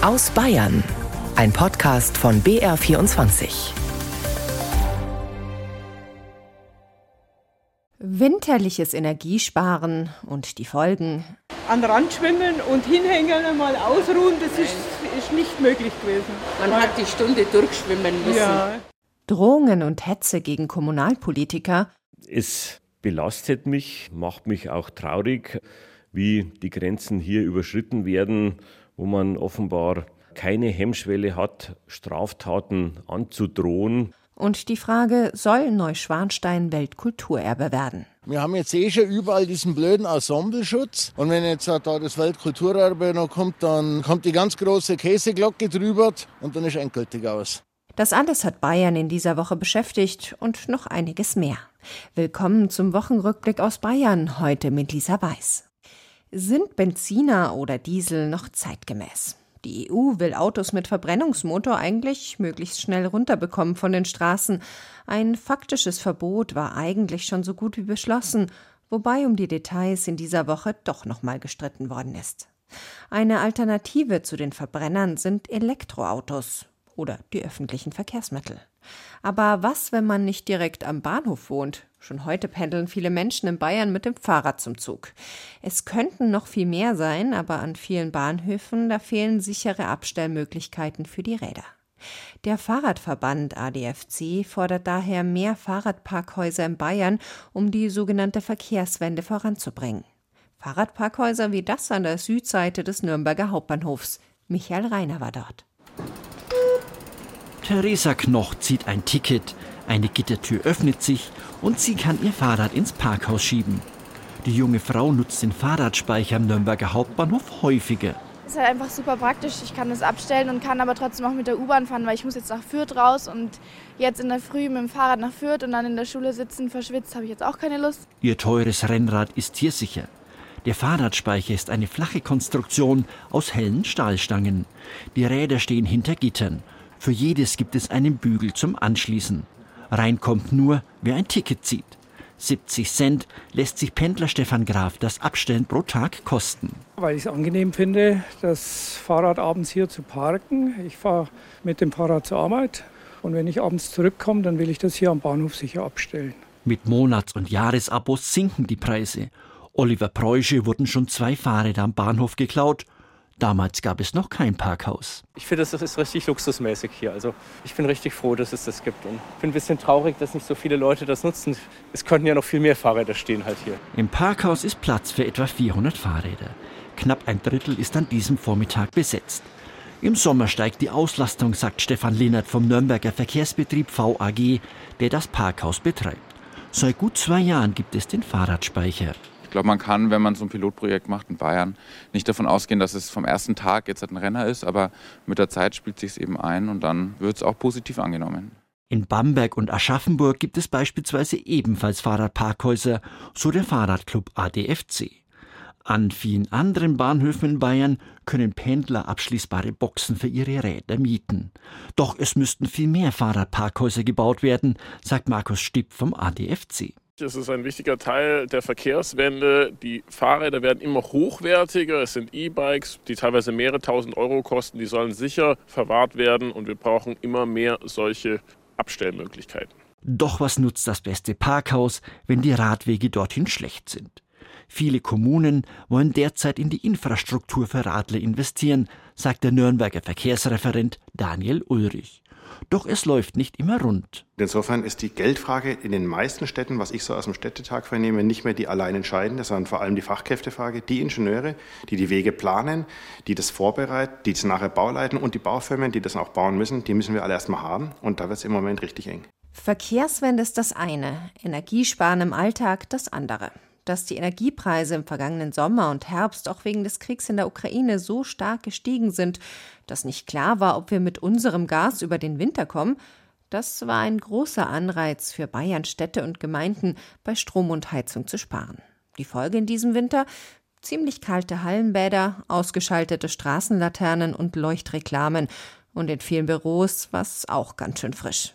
Aus Bayern. Ein Podcast von BR24. Winterliches Energiesparen und die Folgen. An den Rand schwimmen und hinhängen, mal ausruhen, das ist, ist nicht möglich gewesen. Man hat die Stunde durchschwimmen müssen. Ja. Drohungen und Hetze gegen Kommunalpolitiker. Es belastet mich, macht mich auch traurig, wie die Grenzen hier überschritten werden, wo man offenbar keine Hemmschwelle hat, Straftaten anzudrohen. Und die Frage, soll Neuschwanstein Weltkulturerbe werden? Wir haben jetzt eh schon überall diesen blöden Ensembleschutz. Und wenn jetzt da das Weltkulturerbe noch kommt, dann kommt die ganz große Käseglocke drüber und dann ist endgültig aus. Das alles hat Bayern in dieser Woche beschäftigt und noch einiges mehr. Willkommen zum Wochenrückblick aus Bayern, heute mit Lisa Weiß. Sind Benziner oder Diesel noch zeitgemäß? Die EU will Autos mit Verbrennungsmotor eigentlich möglichst schnell runterbekommen von den Straßen. Ein faktisches Verbot war eigentlich schon so gut wie beschlossen, wobei um die Details in dieser Woche doch nochmal gestritten worden ist. Eine Alternative zu den Verbrennern sind Elektroautos oder die öffentlichen Verkehrsmittel. Aber was, wenn man nicht direkt am Bahnhof wohnt? Schon heute pendeln viele Menschen in Bayern mit dem Fahrrad zum Zug. Es könnten noch viel mehr sein, aber an vielen Bahnhöfen, da fehlen sichere Abstellmöglichkeiten für die Räder. Der Fahrradverband ADFC fordert daher mehr Fahrradparkhäuser in Bayern, um die sogenannte Verkehrswende voranzubringen. Fahrradparkhäuser wie das an der Südseite des Nürnberger Hauptbahnhofs. Michael Reiner war dort. Theresa Knoch zieht ein Ticket, eine Gittertür öffnet sich und sie kann ihr Fahrrad ins Parkhaus schieben. Die junge Frau nutzt den Fahrradspeicher am Nürnberger Hauptbahnhof häufiger. Es ist halt einfach super praktisch. Ich kann das abstellen und kann aber trotzdem auch mit der U-Bahn fahren, weil ich muss jetzt nach Fürth raus und jetzt in der Früh mit dem Fahrrad nach Fürth und dann in der Schule sitzen, verschwitzt, habe ich jetzt auch keine Lust. Ihr teures Rennrad ist tiersicher. Der Fahrradspeicher ist eine flache Konstruktion aus hellen Stahlstangen. Die Räder stehen hinter Gittern für jedes gibt es einen Bügel zum Anschließen. Reinkommt nur, wer ein Ticket zieht. 70 Cent lässt sich Pendler Stefan Graf das Abstellen pro Tag kosten. Weil ich es angenehm finde, das Fahrrad abends hier zu parken. Ich fahre mit dem Fahrrad zur Arbeit und wenn ich abends zurückkomme, dann will ich das hier am Bahnhof sicher abstellen. Mit Monats- und Jahresabos sinken die Preise. Oliver Preusche wurden schon zwei Fahrräder am Bahnhof geklaut Damals gab es noch kein Parkhaus. Ich finde, das ist richtig luxusmäßig hier. Also ich bin richtig froh, dass es das gibt. Und ich bin ein bisschen traurig, dass nicht so viele Leute das nutzen. Es könnten ja noch viel mehr Fahrräder stehen halt hier. Im Parkhaus ist Platz für etwa 400 Fahrräder. Knapp ein Drittel ist an diesem Vormittag besetzt. Im Sommer steigt die Auslastung, sagt Stefan Linnert vom Nürnberger Verkehrsbetrieb VAG, der das Parkhaus betreibt. Seit gut zwei Jahren gibt es den Fahrradspeicher. Ich glaube, man kann, wenn man so ein Pilotprojekt macht in Bayern, nicht davon ausgehen, dass es vom ersten Tag jetzt ein Renner ist, aber mit der Zeit spielt sich es eben ein und dann wird es auch positiv angenommen. In Bamberg und Aschaffenburg gibt es beispielsweise ebenfalls Fahrradparkhäuser, so der Fahrradclub ADFC. An vielen anderen Bahnhöfen in Bayern können Pendler abschließbare Boxen für ihre Räder mieten. Doch es müssten viel mehr Fahrradparkhäuser gebaut werden, sagt Markus Stipp vom ADFC. Es ist ein wichtiger Teil der Verkehrswende. Die Fahrräder werden immer hochwertiger. Es sind E-Bikes, die teilweise mehrere tausend Euro kosten. Die sollen sicher verwahrt werden und wir brauchen immer mehr solche Abstellmöglichkeiten. Doch was nutzt das beste Parkhaus, wenn die Radwege dorthin schlecht sind? Viele Kommunen wollen derzeit in die Infrastruktur für Radler investieren, sagt der Nürnberger Verkehrsreferent Daniel Ulrich. Doch es läuft nicht immer rund. Insofern ist die Geldfrage in den meisten Städten, was ich so aus dem Städtetag vernehme, nicht mehr die allein entscheidende, sondern vor allem die Fachkräftefrage. Die Ingenieure, die die Wege planen, die das vorbereiten, die das nachher bauleiten und die Baufirmen, die das auch bauen müssen, die müssen wir alle erstmal haben. Und da wird es im Moment richtig eng. Verkehrswende ist das eine, Energiesparen im Alltag das andere dass die Energiepreise im vergangenen Sommer und Herbst auch wegen des Kriegs in der Ukraine so stark gestiegen sind, dass nicht klar war, ob wir mit unserem Gas über den Winter kommen, das war ein großer Anreiz für Bayern Städte und Gemeinden, bei Strom und Heizung zu sparen. Die Folge in diesem Winter ziemlich kalte Hallenbäder, ausgeschaltete Straßenlaternen und Leuchtreklamen und in vielen Büros was auch ganz schön frisch.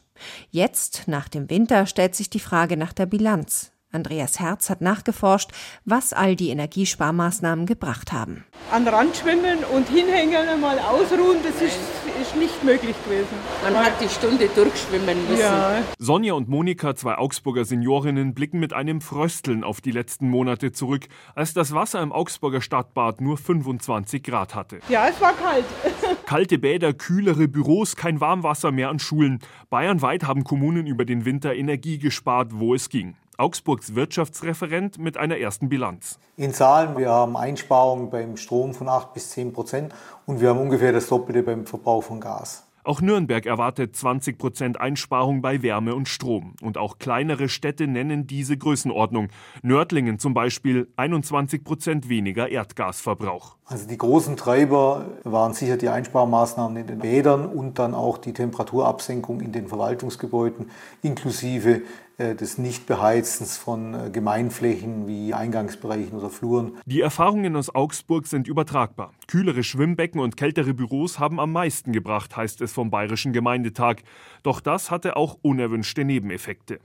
Jetzt, nach dem Winter, stellt sich die Frage nach der Bilanz. Andreas Herz hat nachgeforscht, was all die Energiesparmaßnahmen gebracht haben. An Rand schwimmen und hinhängen mal ausruhen, das ist, ist nicht möglich gewesen. Man hat die Stunde durchschwimmen müssen. Ja. Sonja und Monika, zwei Augsburger Seniorinnen, blicken mit einem Frösteln auf die letzten Monate zurück, als das Wasser im Augsburger Stadtbad nur 25 Grad hatte. Ja, es war kalt. Kalte Bäder, kühlere Büros, kein Warmwasser mehr an Schulen. Bayernweit haben Kommunen über den Winter Energie gespart, wo es ging. Augsburgs Wirtschaftsreferent mit einer ersten Bilanz. In Zahlen, wir haben Einsparungen beim Strom von 8 bis 10 Prozent und wir haben ungefähr das Doppelte beim Verbrauch von Gas. Auch Nürnberg erwartet 20 Prozent Einsparung bei Wärme und Strom. Und auch kleinere Städte nennen diese Größenordnung. Nördlingen zum Beispiel 21 Prozent weniger Erdgasverbrauch. Also die großen Treiber waren sicher die Einsparmaßnahmen in den Bädern und dann auch die Temperaturabsenkung in den Verwaltungsgebäuden inklusive des Nichtbeheizens von äh, Gemeinflächen wie Eingangsbereichen oder Fluren. Die Erfahrungen aus Augsburg sind übertragbar. Kühlere Schwimmbecken und kältere Büros haben am meisten gebracht, heißt es vom Bayerischen Gemeindetag. Doch das hatte auch unerwünschte Nebeneffekte.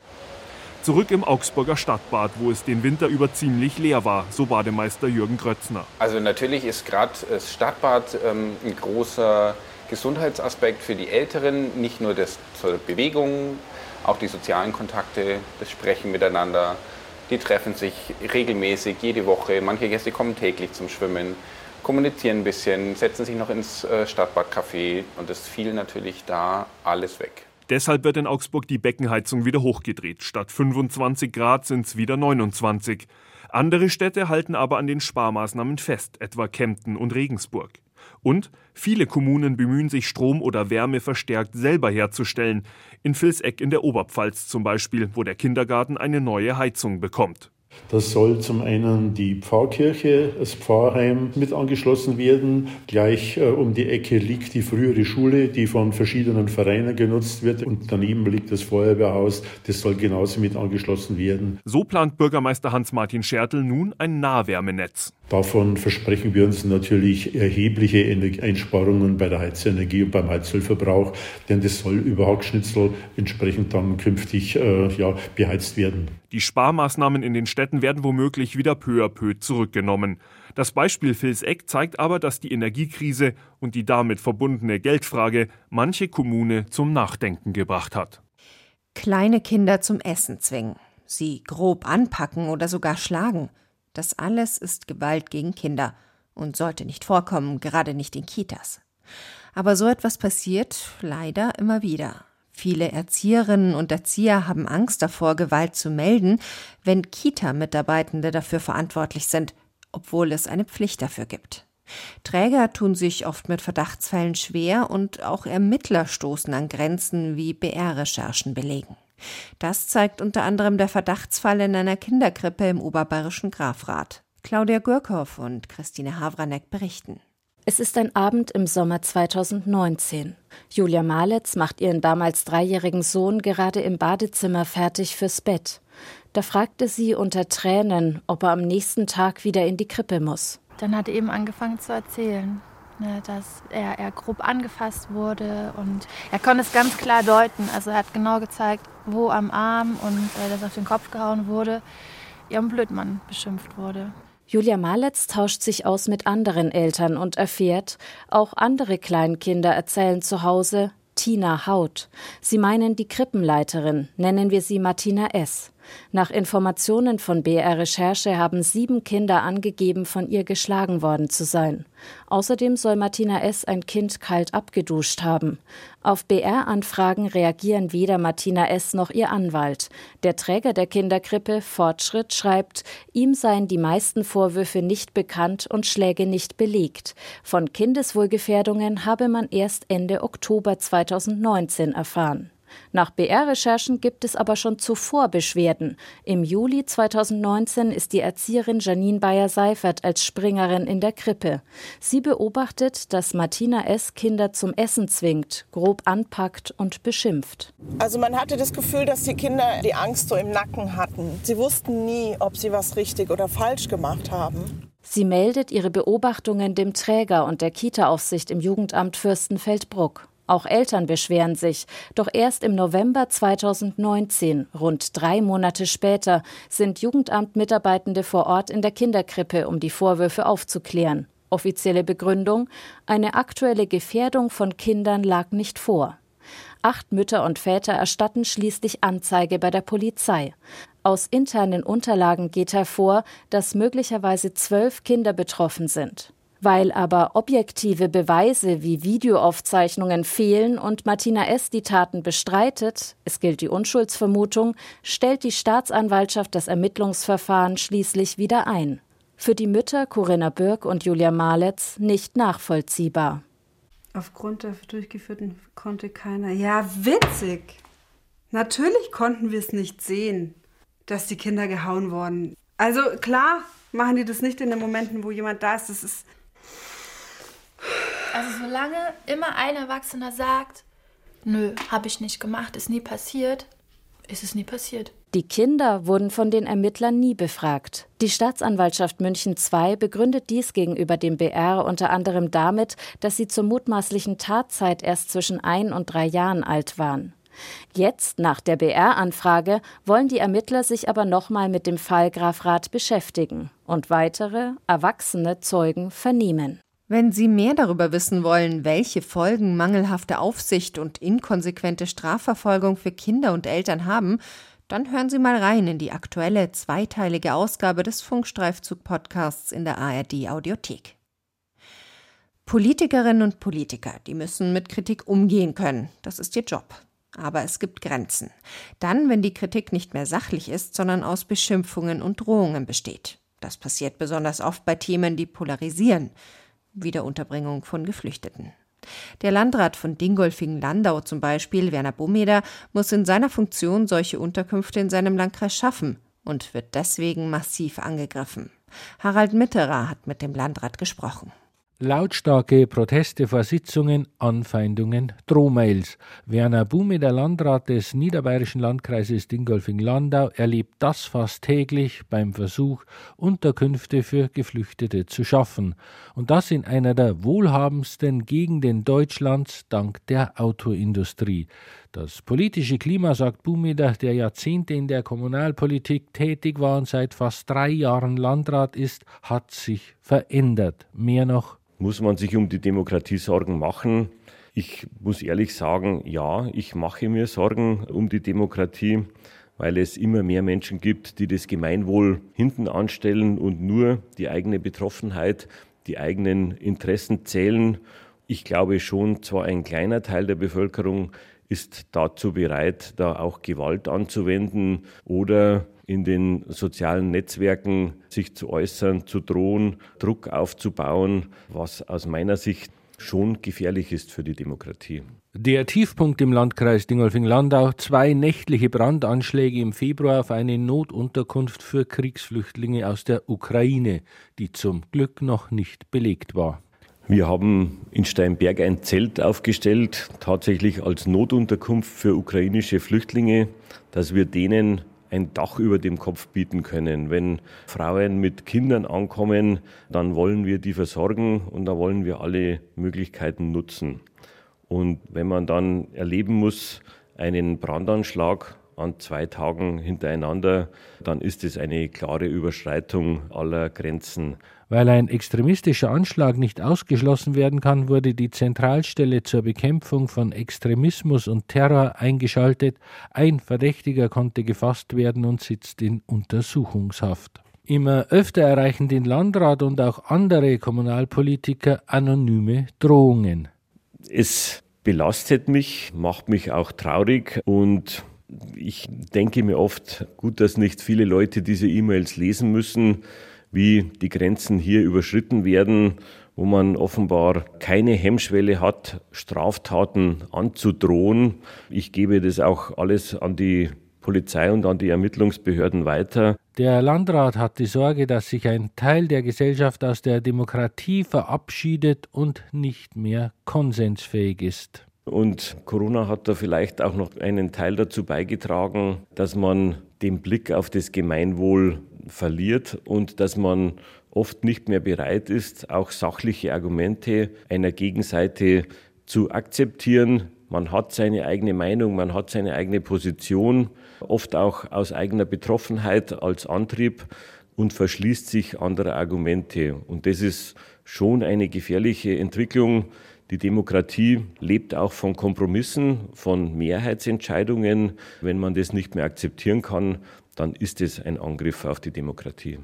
Zurück im Augsburger Stadtbad, wo es den Winter über ziemlich leer war, so Bademeister Jürgen Krötzner. Also natürlich ist gerade das Stadtbad ähm, ein großer Gesundheitsaspekt für die Älteren, nicht nur das zur Bewegung, auch die sozialen Kontakte, das Sprechen miteinander. Die treffen sich regelmäßig, jede Woche. Manche Gäste kommen täglich zum Schwimmen, kommunizieren ein bisschen, setzen sich noch ins äh, Stadtbadcafé und es fiel natürlich da alles weg. Deshalb wird in Augsburg die Beckenheizung wieder hochgedreht. Statt 25 Grad sind es wieder 29. Andere Städte halten aber an den Sparmaßnahmen fest, etwa Kempten und Regensburg. Und viele Kommunen bemühen sich, Strom oder Wärme verstärkt selber herzustellen. In Vilseck in der Oberpfalz zum Beispiel, wo der Kindergarten eine neue Heizung bekommt. Das soll zum einen die Pfarrkirche, das Pfarrheim mit angeschlossen werden. Gleich äh, um die Ecke liegt die frühere Schule, die von verschiedenen Vereinen genutzt wird. Und daneben liegt das Feuerwehrhaus, das soll genauso mit angeschlossen werden. So plant Bürgermeister Hans-Martin Schertl nun ein Nahwärmenetz. Davon versprechen wir uns natürlich erhebliche Einsparungen bei der Heizenergie und beim Heizölverbrauch, denn das soll über Hackschnitzel entsprechend dann künftig äh, ja, beheizt werden. Die Sparmaßnahmen in den Städten werden womöglich wieder peu à peu zurückgenommen. Das Beispiel Vilseck zeigt aber, dass die Energiekrise und die damit verbundene Geldfrage manche Kommune zum Nachdenken gebracht hat. Kleine Kinder zum Essen zwingen, sie grob anpacken oder sogar schlagen – das alles ist Gewalt gegen Kinder und sollte nicht vorkommen, gerade nicht in Kitas. Aber so etwas passiert leider immer wieder. Viele Erzieherinnen und Erzieher haben Angst davor, Gewalt zu melden, wenn Kita-Mitarbeitende dafür verantwortlich sind, obwohl es eine Pflicht dafür gibt. Träger tun sich oft mit Verdachtsfällen schwer und auch Ermittler stoßen an Grenzen, wie BR-Recherchen belegen. Das zeigt unter anderem der Verdachtsfall in einer Kinderkrippe im oberbayerischen Grafrath. Claudia Gürkhoff und Christine Havranek berichten. Es ist ein Abend im Sommer 2019. Julia Malitz macht ihren damals dreijährigen Sohn gerade im Badezimmer fertig fürs Bett. Da fragte sie unter Tränen, ob er am nächsten Tag wieder in die Krippe muss. Dann hat er eben angefangen zu erzählen ne, dass er, er grob angefasst wurde und er konnte es ganz klar deuten. Also er hat genau gezeigt, wo am Arm und äh, dass auf den Kopf gehauen wurde, ihrem Blödmann beschimpft wurde. Julia Maletz tauscht sich aus mit anderen Eltern und erfährt, auch andere Kleinkinder erzählen zu Hause Tina Haut. Sie meinen die Krippenleiterin, nennen wir sie Martina S. Nach Informationen von BR Recherche haben sieben Kinder angegeben, von ihr geschlagen worden zu sein. Außerdem soll Martina S. ein Kind kalt abgeduscht haben. Auf BR-Anfragen reagieren weder Martina S. noch ihr Anwalt. Der Träger der Kinderkrippe, Fortschritt, schreibt, ihm seien die meisten Vorwürfe nicht bekannt und Schläge nicht belegt. Von Kindeswohlgefährdungen habe man erst Ende Oktober 2019 erfahren. Nach BR-Recherchen gibt es aber schon zuvor Beschwerden. Im Juli 2019 ist die Erzieherin Janine Bayer-Seifert als Springerin in der Krippe. Sie beobachtet, dass Martina S. Kinder zum Essen zwingt, grob anpackt und beschimpft. Also man hatte das Gefühl, dass die Kinder die Angst so im Nacken hatten. Sie wussten nie, ob sie was richtig oder falsch gemacht haben. Sie meldet ihre Beobachtungen dem Träger und der Kita-Aufsicht im Jugendamt Fürstenfeldbruck. Auch Eltern beschweren sich. Doch erst im November 2019, rund drei Monate später, sind Jugendamtmitarbeitende vor Ort in der Kinderkrippe, um die Vorwürfe aufzuklären. Offizielle Begründung: Eine aktuelle Gefährdung von Kindern lag nicht vor. Acht Mütter und Väter erstatten schließlich Anzeige bei der Polizei. Aus internen Unterlagen geht hervor, dass möglicherweise zwölf Kinder betroffen sind. Weil aber objektive Beweise wie Videoaufzeichnungen fehlen und Martina S. die Taten bestreitet, es gilt die Unschuldsvermutung, stellt die Staatsanwaltschaft das Ermittlungsverfahren schließlich wieder ein. Für die Mütter Corinna Birk und Julia Maletz nicht nachvollziehbar. Aufgrund der durchgeführten konnte keiner. Ja, witzig! Natürlich konnten wir es nicht sehen, dass die Kinder gehauen wurden. Also klar machen die das nicht in den Momenten, wo jemand da ist. Das ist also solange immer ein Erwachsener sagt, nö, habe ich nicht gemacht, ist nie passiert, ist es nie passiert. Die Kinder wurden von den Ermittlern nie befragt. Die Staatsanwaltschaft München II begründet dies gegenüber dem BR unter anderem damit, dass sie zur mutmaßlichen Tatzeit erst zwischen ein und drei Jahren alt waren. Jetzt, nach der BR-Anfrage, wollen die Ermittler sich aber nochmal mit dem Fall Graf Rath beschäftigen und weitere, erwachsene Zeugen vernehmen. Wenn Sie mehr darüber wissen wollen, welche Folgen mangelhafte Aufsicht und inkonsequente Strafverfolgung für Kinder und Eltern haben, dann hören Sie mal rein in die aktuelle zweiteilige Ausgabe des Funkstreifzug-Podcasts in der ARD Audiothek. Politikerinnen und Politiker, die müssen mit Kritik umgehen können. Das ist ihr Job. Aber es gibt Grenzen. Dann, wenn die Kritik nicht mehr sachlich ist, sondern aus Beschimpfungen und Drohungen besteht. Das passiert besonders oft bei Themen, die polarisieren. Wiederunterbringung von Geflüchteten. Der Landrat von Dingolfingen-Landau zum Beispiel, Werner Bumeder, muss in seiner Funktion solche Unterkünfte in seinem Landkreis schaffen und wird deswegen massiv angegriffen. Harald Mitterer hat mit dem Landrat gesprochen. Lautstarke Proteste vor Sitzungen, Anfeindungen, Drohmails. Werner Bume, der Landrat des niederbayerischen Landkreises Dingolfing-Landau, erlebt das fast täglich beim Versuch, Unterkünfte für Geflüchtete zu schaffen. Und das in einer der wohlhabendsten Gegenden Deutschlands dank der Autoindustrie. Das politische Klima, sagt Bumeder, der Jahrzehnte in der Kommunalpolitik tätig war und seit fast drei Jahren Landrat ist, hat sich verändert. Mehr noch muss man sich um die Demokratie Sorgen machen? Ich muss ehrlich sagen, ja, ich mache mir Sorgen um die Demokratie, weil es immer mehr Menschen gibt, die das Gemeinwohl hinten anstellen und nur die eigene Betroffenheit, die eigenen Interessen zählen. Ich glaube schon, zwar ein kleiner Teil der Bevölkerung ist dazu bereit, da auch Gewalt anzuwenden oder in den sozialen Netzwerken sich zu äußern, zu drohen, Druck aufzubauen, was aus meiner Sicht schon gefährlich ist für die Demokratie. Der Tiefpunkt im Landkreis Dingolfing-Landau, zwei nächtliche Brandanschläge im Februar auf eine Notunterkunft für Kriegsflüchtlinge aus der Ukraine, die zum Glück noch nicht belegt war. Wir haben in Steinberg ein Zelt aufgestellt, tatsächlich als Notunterkunft für ukrainische Flüchtlinge, dass wir denen ein Dach über dem Kopf bieten können. Wenn Frauen mit Kindern ankommen, dann wollen wir die versorgen und da wollen wir alle Möglichkeiten nutzen. Und wenn man dann erleben muss, einen Brandanschlag an zwei Tagen hintereinander, dann ist es eine klare Überschreitung aller Grenzen. Weil ein extremistischer Anschlag nicht ausgeschlossen werden kann, wurde die Zentralstelle zur Bekämpfung von Extremismus und Terror eingeschaltet. Ein Verdächtiger konnte gefasst werden und sitzt in Untersuchungshaft. Immer öfter erreichen den Landrat und auch andere Kommunalpolitiker anonyme Drohungen. Es belastet mich, macht mich auch traurig und ich denke mir oft, gut, dass nicht viele Leute diese E-Mails lesen müssen wie die Grenzen hier überschritten werden, wo man offenbar keine Hemmschwelle hat, Straftaten anzudrohen. Ich gebe das auch alles an die Polizei und an die Ermittlungsbehörden weiter. Der Landrat hat die Sorge, dass sich ein Teil der Gesellschaft aus der Demokratie verabschiedet und nicht mehr konsensfähig ist. Und Corona hat da vielleicht auch noch einen Teil dazu beigetragen, dass man den Blick auf das Gemeinwohl verliert und dass man oft nicht mehr bereit ist, auch sachliche Argumente einer Gegenseite zu akzeptieren. Man hat seine eigene Meinung, man hat seine eigene Position, oft auch aus eigener Betroffenheit als Antrieb und verschließt sich anderer Argumente. Und das ist schon eine gefährliche Entwicklung. Die Demokratie lebt auch von Kompromissen, von Mehrheitsentscheidungen. Wenn man das nicht mehr akzeptieren kann, dann ist es ein Angriff auf die Demokratie.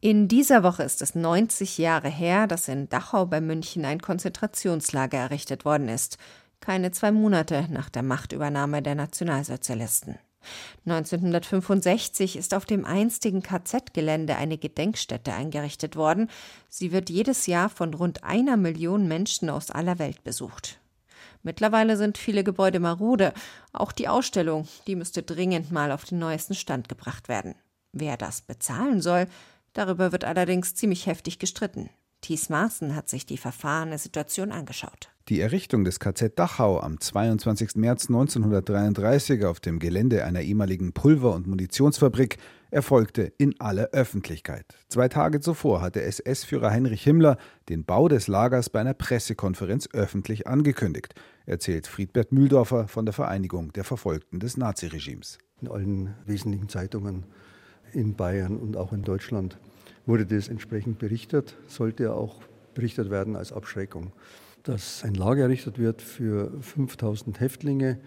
In dieser Woche ist es 90 Jahre her, dass in Dachau bei München ein Konzentrationslager errichtet worden ist. Keine zwei Monate nach der Machtübernahme der Nationalsozialisten. 1965 ist auf dem einstigen KZ-Gelände eine Gedenkstätte eingerichtet worden. Sie wird jedes Jahr von rund einer Million Menschen aus aller Welt besucht. Mittlerweile sind viele Gebäude marode. Auch die Ausstellung, die müsste dringend mal auf den neuesten Stand gebracht werden. Wer das bezahlen soll, darüber wird allerdings ziemlich heftig gestritten. Thies Maaßen hat sich die verfahrene Situation angeschaut. Die Errichtung des KZ Dachau am 22. März 1933 auf dem Gelände einer ehemaligen Pulver- und Munitionsfabrik erfolgte in aller Öffentlichkeit. Zwei Tage zuvor hatte SS-Führer Heinrich Himmler den Bau des Lagers bei einer Pressekonferenz öffentlich angekündigt, erzählt Friedbert Mühldorfer von der Vereinigung der Verfolgten des Naziregimes. In allen wesentlichen Zeitungen in Bayern und auch in Deutschland wurde das entsprechend berichtet, sollte auch berichtet werden als Abschreckung dass ein Lager errichtet wird für 5000 Häftlinge,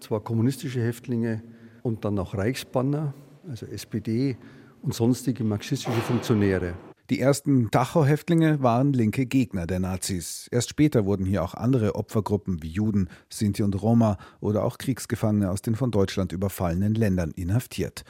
zwar kommunistische Häftlinge und dann auch Reichsbanner, also SPD und sonstige marxistische Funktionäre. Die ersten Dachau-Häftlinge waren linke Gegner der Nazis. Erst später wurden hier auch andere Opfergruppen wie Juden, Sinti und Roma oder auch Kriegsgefangene aus den von Deutschland überfallenen Ländern inhaftiert.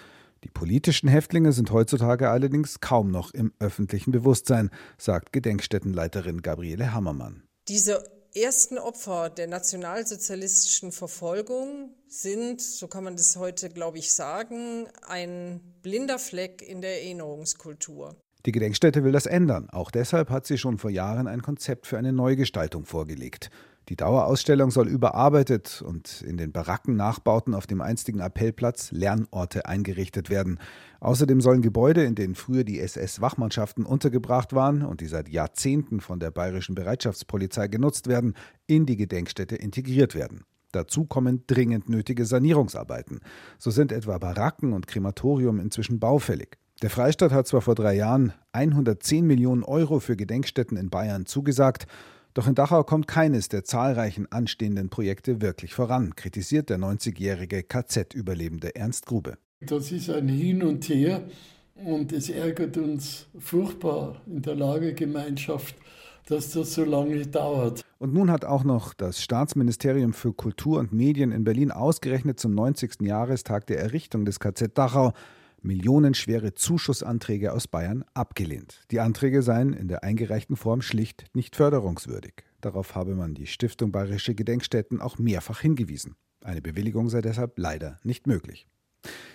Die politischen Häftlinge sind heutzutage allerdings kaum noch im öffentlichen Bewusstsein, sagt Gedenkstättenleiterin Gabriele Hammermann. Diese ersten Opfer der nationalsozialistischen Verfolgung sind, so kann man das heute, glaube ich, sagen, ein blinder Fleck in der Erinnerungskultur. Die Gedenkstätte will das ändern. Auch deshalb hat sie schon vor Jahren ein Konzept für eine Neugestaltung vorgelegt. Die Dauerausstellung soll überarbeitet und in den Baracken Nachbauten auf dem einstigen Appellplatz Lernorte eingerichtet werden. Außerdem sollen Gebäude, in denen früher die SS-Wachmannschaften untergebracht waren und die seit Jahrzehnten von der bayerischen Bereitschaftspolizei genutzt werden, in die Gedenkstätte integriert werden. Dazu kommen dringend nötige Sanierungsarbeiten. So sind etwa Baracken und Krematorium inzwischen baufällig. Der Freistaat hat zwar vor drei Jahren 110 Millionen Euro für Gedenkstätten in Bayern zugesagt, doch in Dachau kommt keines der zahlreichen anstehenden Projekte wirklich voran, kritisiert der 90-jährige KZ-Überlebende Ernst Grube. Das ist ein Hin und Her und es ärgert uns furchtbar in der Lagergemeinschaft, dass das so lange dauert. Und nun hat auch noch das Staatsministerium für Kultur und Medien in Berlin ausgerechnet zum 90. Jahrestag der Errichtung des KZ Dachau millionenschwere Zuschussanträge aus Bayern abgelehnt. Die Anträge seien in der eingereichten Form schlicht nicht förderungswürdig. Darauf habe man die Stiftung Bayerische Gedenkstätten auch mehrfach hingewiesen. Eine Bewilligung sei deshalb leider nicht möglich.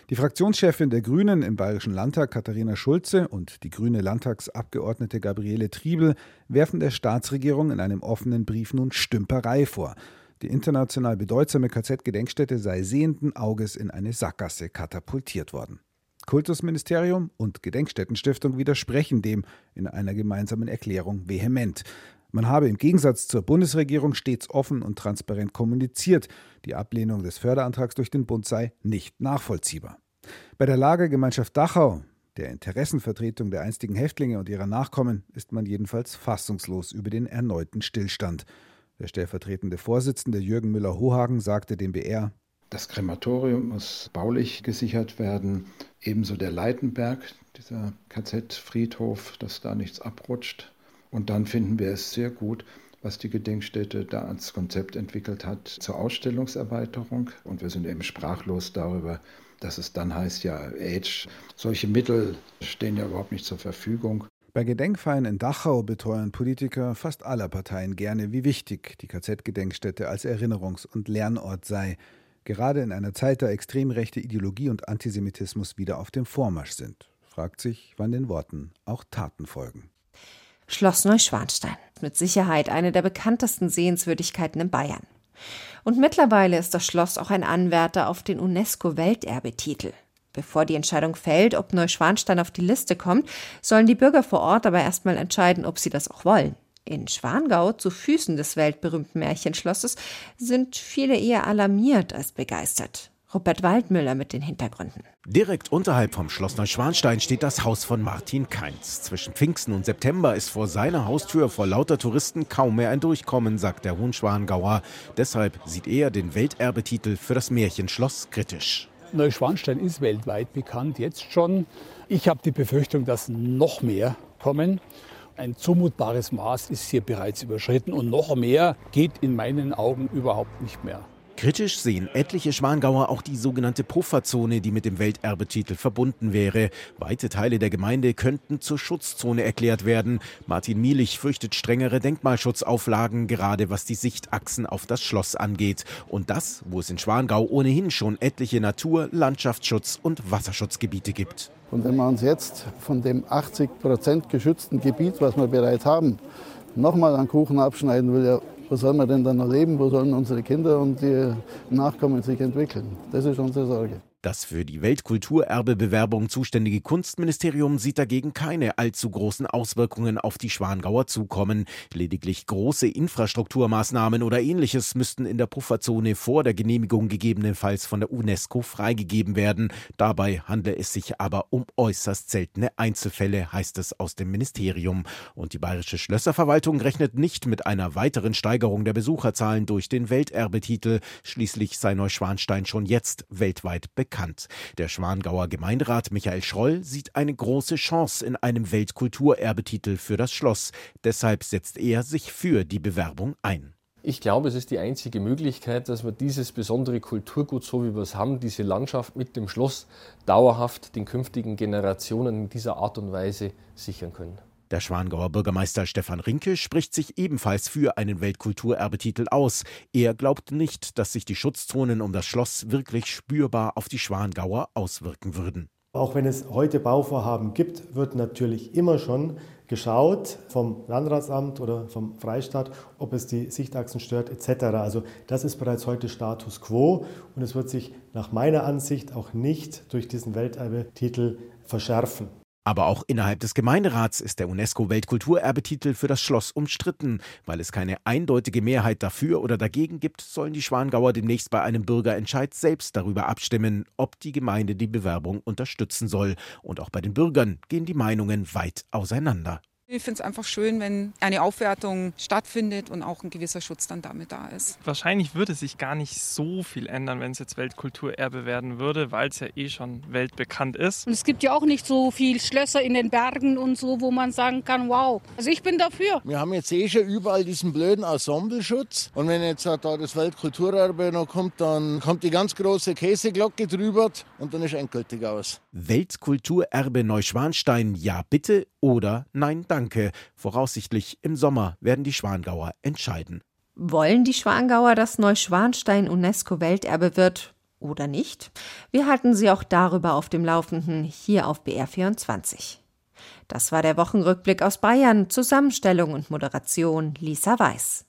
Die Fraktionschefin der Grünen im Bayerischen Landtag, Katharina Schulze, und die grüne Landtagsabgeordnete Gabriele Triebel werfen der Staatsregierung in einem offenen Brief nun Stümperei vor. Die international bedeutsame KZ-Gedenkstätte sei sehenden Auges in eine Sackgasse katapultiert worden. Kultusministerium und Gedenkstättenstiftung widersprechen dem in einer gemeinsamen Erklärung vehement. Man habe im Gegensatz zur Bundesregierung stets offen und transparent kommuniziert, die Ablehnung des Förderantrags durch den Bund sei nicht nachvollziehbar. Bei der Lagergemeinschaft Dachau, der Interessenvertretung der einstigen Häftlinge und ihrer Nachkommen, ist man jedenfalls fassungslos über den erneuten Stillstand. Der stellvertretende Vorsitzende Jürgen Müller-Hohagen sagte dem BR, das Krematorium muss baulich gesichert werden, ebenso der Leitenberg, dieser KZ-Friedhof, dass da nichts abrutscht. Und dann finden wir es sehr gut, was die Gedenkstätte da als Konzept entwickelt hat zur Ausstellungserweiterung. Und wir sind eben sprachlos darüber, dass es dann heißt, ja, Age, solche Mittel stehen ja überhaupt nicht zur Verfügung. Bei Gedenkfeiern in Dachau beteuern Politiker fast aller Parteien gerne, wie wichtig die KZ-Gedenkstätte als Erinnerungs- und Lernort sei, gerade in einer Zeit, da extrem rechte Ideologie und Antisemitismus wieder auf dem Vormarsch sind. Fragt sich, wann den Worten auch Taten folgen. Schloss Neuschwanstein. Mit Sicherheit eine der bekanntesten Sehenswürdigkeiten in Bayern. Und mittlerweile ist das Schloss auch ein Anwärter auf den UNESCO-Welterbetitel. Bevor die Entscheidung fällt, ob Neuschwanstein auf die Liste kommt, sollen die Bürger vor Ort aber erstmal entscheiden, ob sie das auch wollen. In Schwangau, zu Füßen des weltberühmten Märchenschlosses, sind viele eher alarmiert als begeistert. Rupert Waldmüller mit den Hintergründen. Direkt unterhalb vom Schloss Neuschwanstein steht das Haus von Martin Kainz. Zwischen Pfingsten und September ist vor seiner Haustür vor lauter Touristen kaum mehr ein Durchkommen, sagt der Hohenschwangauer. Deshalb sieht er den Welterbetitel für das Märchenschloss kritisch. Neuschwanstein ist weltweit bekannt, jetzt schon. Ich habe die Befürchtung, dass noch mehr kommen. Ein zumutbares Maß ist hier bereits überschritten und noch mehr geht in meinen Augen überhaupt nicht mehr. Kritisch sehen etliche Schwangauer auch die sogenannte Pufferzone, die mit dem Welterbetitel verbunden wäre. Weite Teile der Gemeinde könnten zur Schutzzone erklärt werden. Martin Mielich fürchtet strengere Denkmalschutzauflagen, gerade was die Sichtachsen auf das Schloss angeht. Und das, wo es in Schwangau ohnehin schon etliche Natur-, Landschaftsschutz- und Wasserschutzgebiete gibt. Und wenn wir uns jetzt von dem 80 Prozent geschützten Gebiet, was wir bereits haben, nochmal einen Kuchen abschneiden will, ja, wo sollen wir denn dann noch leben? Wo sollen unsere Kinder und die Nachkommen sich entwickeln? Das ist unsere Sorge. Das für die Weltkulturerbebewerbung zuständige Kunstministerium sieht dagegen keine allzu großen Auswirkungen auf die Schwangauer zukommen. Lediglich große Infrastrukturmaßnahmen oder ähnliches müssten in der Pufferzone vor der Genehmigung gegebenenfalls von der UNESCO freigegeben werden. Dabei handle es sich aber um äußerst seltene Einzelfälle, heißt es aus dem Ministerium. Und die Bayerische Schlösserverwaltung rechnet nicht mit einer weiteren Steigerung der Besucherzahlen durch den Welterbetitel. Schließlich sei Neuschwanstein schon jetzt weltweit bekannt bekannt. Der Schwangauer Gemeinderat Michael Schroll sieht eine große Chance in einem Weltkulturerbetitel für das Schloss. Deshalb setzt er sich für die Bewerbung ein. Ich glaube, es ist die einzige Möglichkeit, dass wir dieses besondere Kulturgut, so wie wir es haben, diese Landschaft mit dem Schloss, dauerhaft den künftigen Generationen in dieser Art und Weise sichern können. Der Schwangauer Bürgermeister Stefan Rinke spricht sich ebenfalls für einen Weltkulturerbetitel aus. Er glaubt nicht, dass sich die Schutzzonen um das Schloss wirklich spürbar auf die Schwangauer auswirken würden. Auch wenn es heute Bauvorhaben gibt, wird natürlich immer schon geschaut vom Landratsamt oder vom Freistaat, ob es die Sichtachsen stört etc. Also das ist bereits heute Status quo und es wird sich nach meiner Ansicht auch nicht durch diesen Welterbetitel verschärfen. Aber auch innerhalb des Gemeinderats ist der UNESCO-Weltkulturerbetitel für das Schloss umstritten. Weil es keine eindeutige Mehrheit dafür oder dagegen gibt, sollen die Schwangauer demnächst bei einem Bürgerentscheid selbst darüber abstimmen, ob die Gemeinde die Bewerbung unterstützen soll. Und auch bei den Bürgern gehen die Meinungen weit auseinander. Ich finde es einfach schön, wenn eine Aufwertung stattfindet und auch ein gewisser Schutz dann damit da ist. Wahrscheinlich würde sich gar nicht so viel ändern, wenn es jetzt Weltkulturerbe werden würde, weil es ja eh schon weltbekannt ist. Und es gibt ja auch nicht so viele Schlösser in den Bergen und so, wo man sagen kann, wow. Also ich bin dafür. Wir haben jetzt eh schon überall diesen blöden Ensembleschutz. Und wenn jetzt da das Weltkulturerbe noch kommt, dann kommt die ganz große Käseglocke drüber und dann ist endgültig aus. Weltkulturerbe Neuschwanstein, ja bitte oder nein danke. Danke. Voraussichtlich im Sommer werden die Schwangauer entscheiden. Wollen die Schwangauer, dass Neuschwanstein UNESCO-Welterbe wird oder nicht? Wir halten Sie auch darüber auf dem Laufenden hier auf BR24. Das war der Wochenrückblick aus Bayern. Zusammenstellung und Moderation Lisa Weiß.